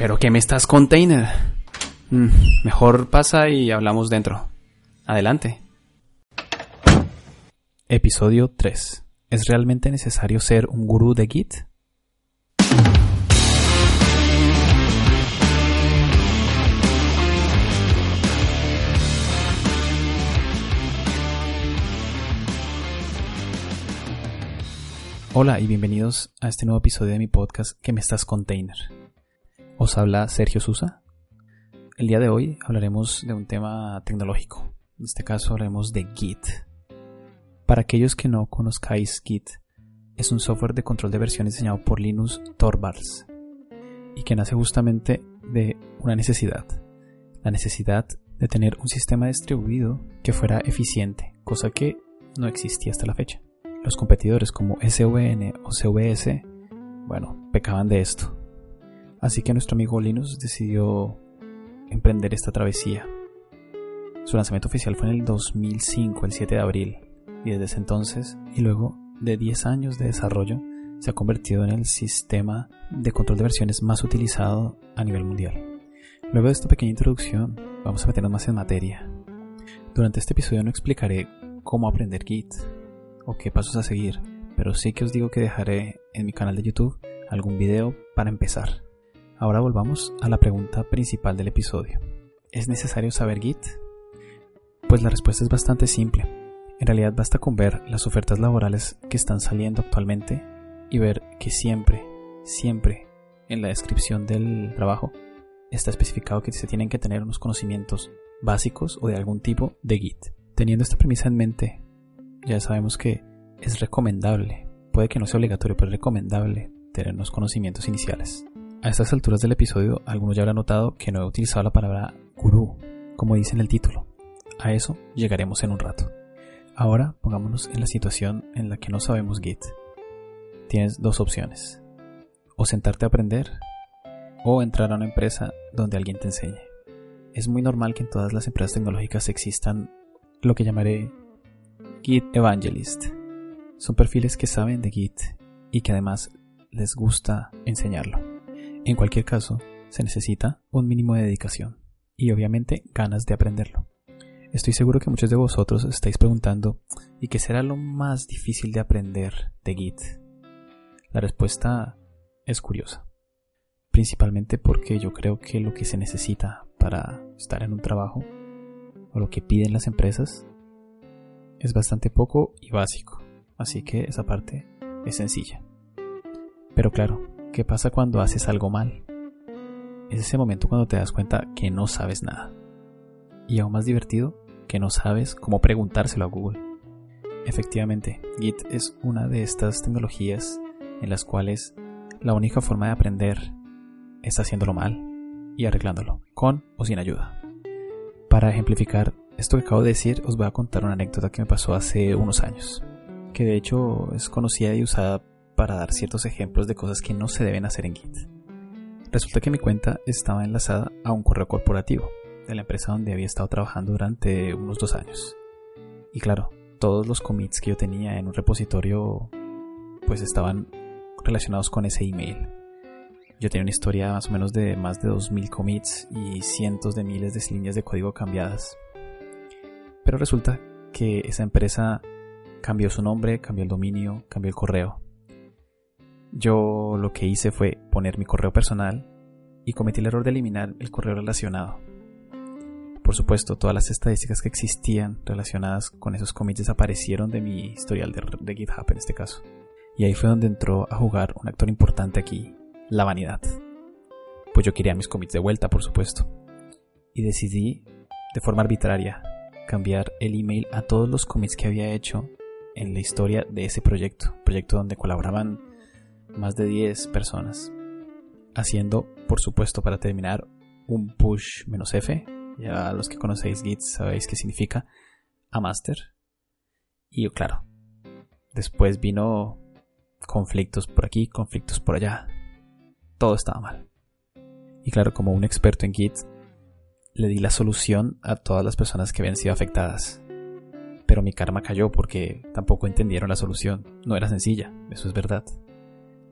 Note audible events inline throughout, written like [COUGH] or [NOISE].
¿Pero qué me estás container? Mm, mejor pasa y hablamos dentro. Adelante. Episodio 3. ¿Es realmente necesario ser un gurú de Git? Hola y bienvenidos a este nuevo episodio de mi podcast ¿Qué me estás container? Os habla Sergio Susa. El día de hoy hablaremos de un tema tecnológico. En este caso hablaremos de Git. Para aquellos que no conozcáis Git, es un software de control de versiones diseñado por Linus Torvalds y que nace justamente de una necesidad. La necesidad de tener un sistema distribuido que fuera eficiente, cosa que no existía hasta la fecha. Los competidores como SVN o CVS, bueno, pecaban de esto. Así que nuestro amigo Linus decidió emprender esta travesía. Su lanzamiento oficial fue en el 2005, el 7 de abril, y desde ese entonces, y luego de 10 años de desarrollo, se ha convertido en el sistema de control de versiones más utilizado a nivel mundial. Luego de esta pequeña introducción, vamos a meternos más en materia. Durante este episodio no explicaré cómo aprender Git o qué pasos a seguir, pero sí que os digo que dejaré en mi canal de YouTube algún video para empezar. Ahora volvamos a la pregunta principal del episodio. ¿Es necesario saber Git? Pues la respuesta es bastante simple. En realidad basta con ver las ofertas laborales que están saliendo actualmente y ver que siempre, siempre en la descripción del trabajo está especificado que se tienen que tener unos conocimientos básicos o de algún tipo de Git. Teniendo esta premisa en mente, ya sabemos que es recomendable, puede que no sea obligatorio, pero es recomendable tener unos conocimientos iniciales. A estas alturas del episodio, algunos ya habrán notado que no he utilizado la palabra gurú, como dice en el título. A eso llegaremos en un rato. Ahora pongámonos en la situación en la que no sabemos Git. Tienes dos opciones. O sentarte a aprender, o entrar a una empresa donde alguien te enseñe. Es muy normal que en todas las empresas tecnológicas existan lo que llamaré Git Evangelist. Son perfiles que saben de Git y que además les gusta enseñarlo. En cualquier caso, se necesita un mínimo de dedicación y obviamente ganas de aprenderlo. Estoy seguro que muchos de vosotros estáis preguntando ¿y qué será lo más difícil de aprender de Git? La respuesta es curiosa, principalmente porque yo creo que lo que se necesita para estar en un trabajo o lo que piden las empresas es bastante poco y básico, así que esa parte es sencilla. Pero claro, ¿Qué pasa cuando haces algo mal? Es ese momento cuando te das cuenta que no sabes nada. Y aún más divertido, que no sabes cómo preguntárselo a Google. Efectivamente, Git es una de estas tecnologías en las cuales la única forma de aprender es haciéndolo mal y arreglándolo, con o sin ayuda. Para ejemplificar esto que acabo de decir, os voy a contar una anécdota que me pasó hace unos años, que de hecho es conocida y usada para dar ciertos ejemplos de cosas que no se deben hacer en Git. Resulta que mi cuenta estaba enlazada a un correo corporativo de la empresa donde había estado trabajando durante unos dos años. Y claro, todos los commits que yo tenía en un repositorio pues estaban relacionados con ese email. Yo tenía una historia más o menos de más de 2000 commits y cientos de miles de líneas de código cambiadas. Pero resulta que esa empresa cambió su nombre, cambió el dominio, cambió el correo yo lo que hice fue poner mi correo personal y cometí el error de eliminar el correo relacionado. Por supuesto, todas las estadísticas que existían relacionadas con esos commits desaparecieron de mi historial de, GitHub en este caso. Y ahí fue donde entró a jugar un actor importante aquí, la vanidad. Pues yo quería mis commits de vuelta, por supuesto. Y decidí, de forma arbitraria, cambiar el email a todos los commits que había hecho en la historia de ese proyecto. Proyecto donde colaboraban más de 10 personas, haciendo, por supuesto, para terminar, un push menos F. Ya los que conocéis Git sabéis qué significa a master. Y claro, después vino conflictos por aquí, conflictos por allá. Todo estaba mal. Y claro, como un experto en Git, le di la solución a todas las personas que habían sido afectadas. Pero mi karma cayó porque tampoco entendieron la solución. No era sencilla, eso es verdad.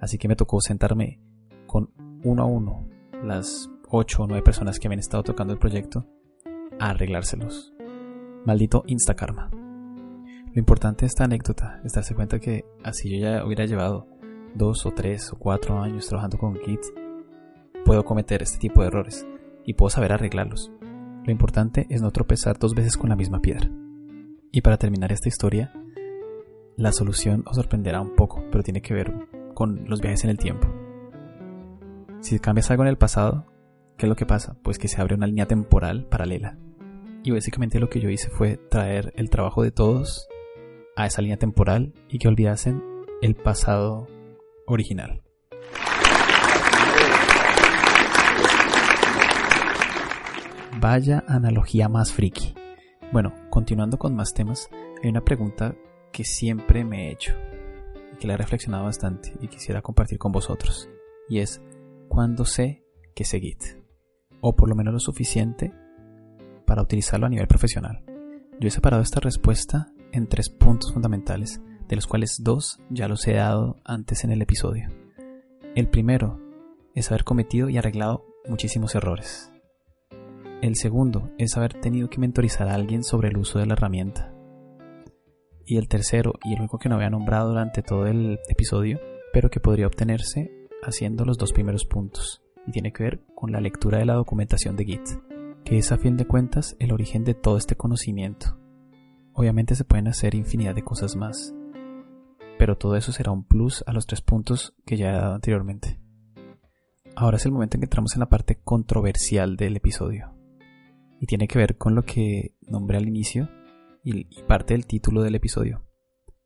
Así que me tocó sentarme con uno a uno las 8 o 9 personas que habían estado tocando el proyecto a arreglárselos. Maldito Instakarma. Lo importante de esta anécdota es darse cuenta que así yo ya hubiera llevado dos o tres o cuatro años trabajando con Git, puedo cometer este tipo de errores y puedo saber arreglarlos. Lo importante es no tropezar dos veces con la misma piedra. Y para terminar esta historia, la solución os sorprenderá un poco, pero tiene que ver con los viajes en el tiempo. Si cambias algo en el pasado, ¿qué es lo que pasa? Pues que se abre una línea temporal paralela. Y básicamente lo que yo hice fue traer el trabajo de todos a esa línea temporal y que olvidasen el pasado original. Vaya analogía más friki. Bueno, continuando con más temas, hay una pregunta que siempre me he hecho que la he reflexionado bastante y quisiera compartir con vosotros. Y es, ¿cuándo sé que sé Git? O por lo menos lo suficiente para utilizarlo a nivel profesional. Yo he separado esta respuesta en tres puntos fundamentales, de los cuales dos ya los he dado antes en el episodio. El primero es haber cometido y arreglado muchísimos errores. El segundo es haber tenido que mentorizar a alguien sobre el uso de la herramienta. Y el tercero, y el único que no había nombrado durante todo el episodio, pero que podría obtenerse haciendo los dos primeros puntos, y tiene que ver con la lectura de la documentación de Git, que es a fin de cuentas el origen de todo este conocimiento. Obviamente se pueden hacer infinidad de cosas más, pero todo eso será un plus a los tres puntos que ya he dado anteriormente. Ahora es el momento en que entramos en la parte controversial del episodio, y tiene que ver con lo que nombré al inicio y parte del título del episodio,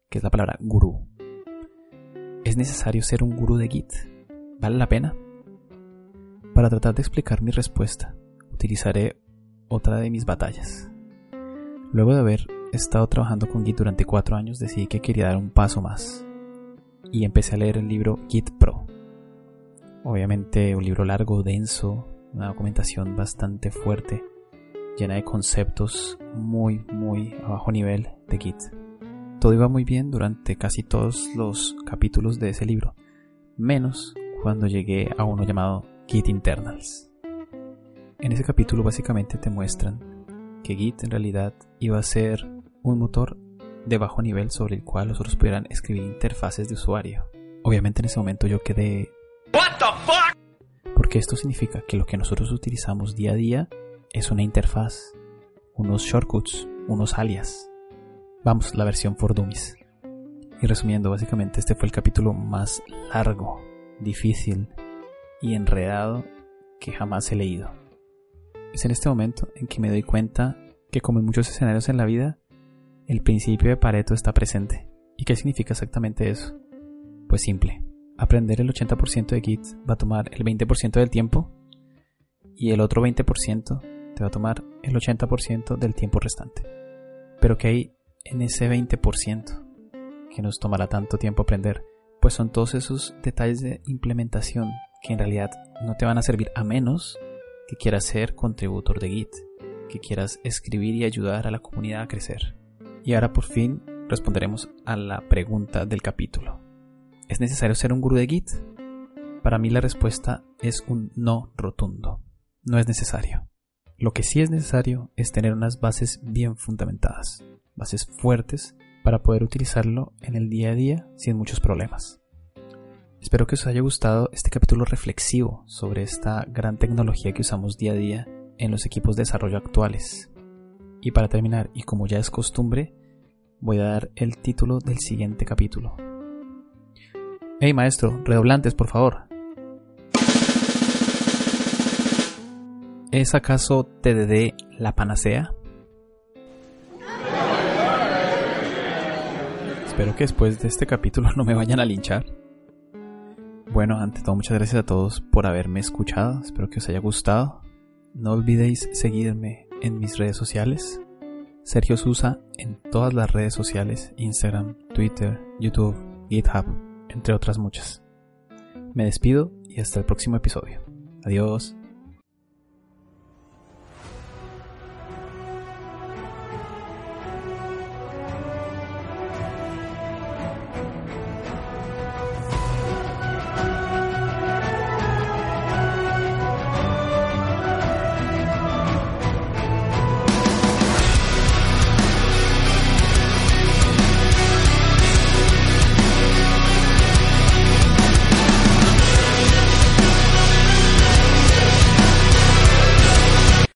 que es la palabra gurú. ¿Es necesario ser un gurú de Git? ¿Vale la pena? Para tratar de explicar mi respuesta, utilizaré otra de mis batallas. Luego de haber estado trabajando con Git durante cuatro años, decidí que quería dar un paso más. Y empecé a leer el libro Git Pro. Obviamente un libro largo, denso, una documentación bastante fuerte, llena de conceptos muy, muy a bajo nivel de Git. Todo iba muy bien durante casi todos los capítulos de ese libro, menos cuando llegué a uno llamado Git Internals. En ese capítulo básicamente te muestran que Git en realidad iba a ser un motor de bajo nivel sobre el cual nosotros pudieran escribir interfaces de usuario. Obviamente en ese momento yo quedé... What the fuck? Porque esto significa que lo que nosotros utilizamos día a día es una interfaz, unos shortcuts, unos alias. Vamos, la versión for dummies. Y resumiendo, básicamente este fue el capítulo más largo, difícil y enredado que jamás he leído. Es en este momento en que me doy cuenta que como en muchos escenarios en la vida, el principio de Pareto está presente. ¿Y qué significa exactamente eso? Pues simple. Aprender el 80% de Git va a tomar el 20% del tiempo y el otro 20% te va a tomar el 80% del tiempo restante. Pero ¿qué hay en ese 20% que nos tomará tanto tiempo aprender? Pues son todos esos detalles de implementación que en realidad no te van a servir a menos que quieras ser contributor de Git, que quieras escribir y ayudar a la comunidad a crecer. Y ahora por fin responderemos a la pregunta del capítulo. ¿Es necesario ser un gurú de Git? Para mí la respuesta es un no rotundo. No es necesario. Lo que sí es necesario es tener unas bases bien fundamentadas, bases fuertes para poder utilizarlo en el día a día sin muchos problemas. Espero que os haya gustado este capítulo reflexivo sobre esta gran tecnología que usamos día a día en los equipos de desarrollo actuales. Y para terminar, y como ya es costumbre, voy a dar el título del siguiente capítulo. Hey maestro, redoblantes por favor. ¿Es acaso TDD la panacea? Espero que después de este capítulo [LAUGHS] no me vayan a linchar. Bueno, ante todo muchas gracias a todos por haberme escuchado, espero que os haya gustado. No olvidéis seguirme en mis redes sociales. Sergio Susa en todas las redes sociales, Instagram, Twitter, YouTube, GitHub, entre otras muchas. Me despido y hasta el próximo episodio. Adiós.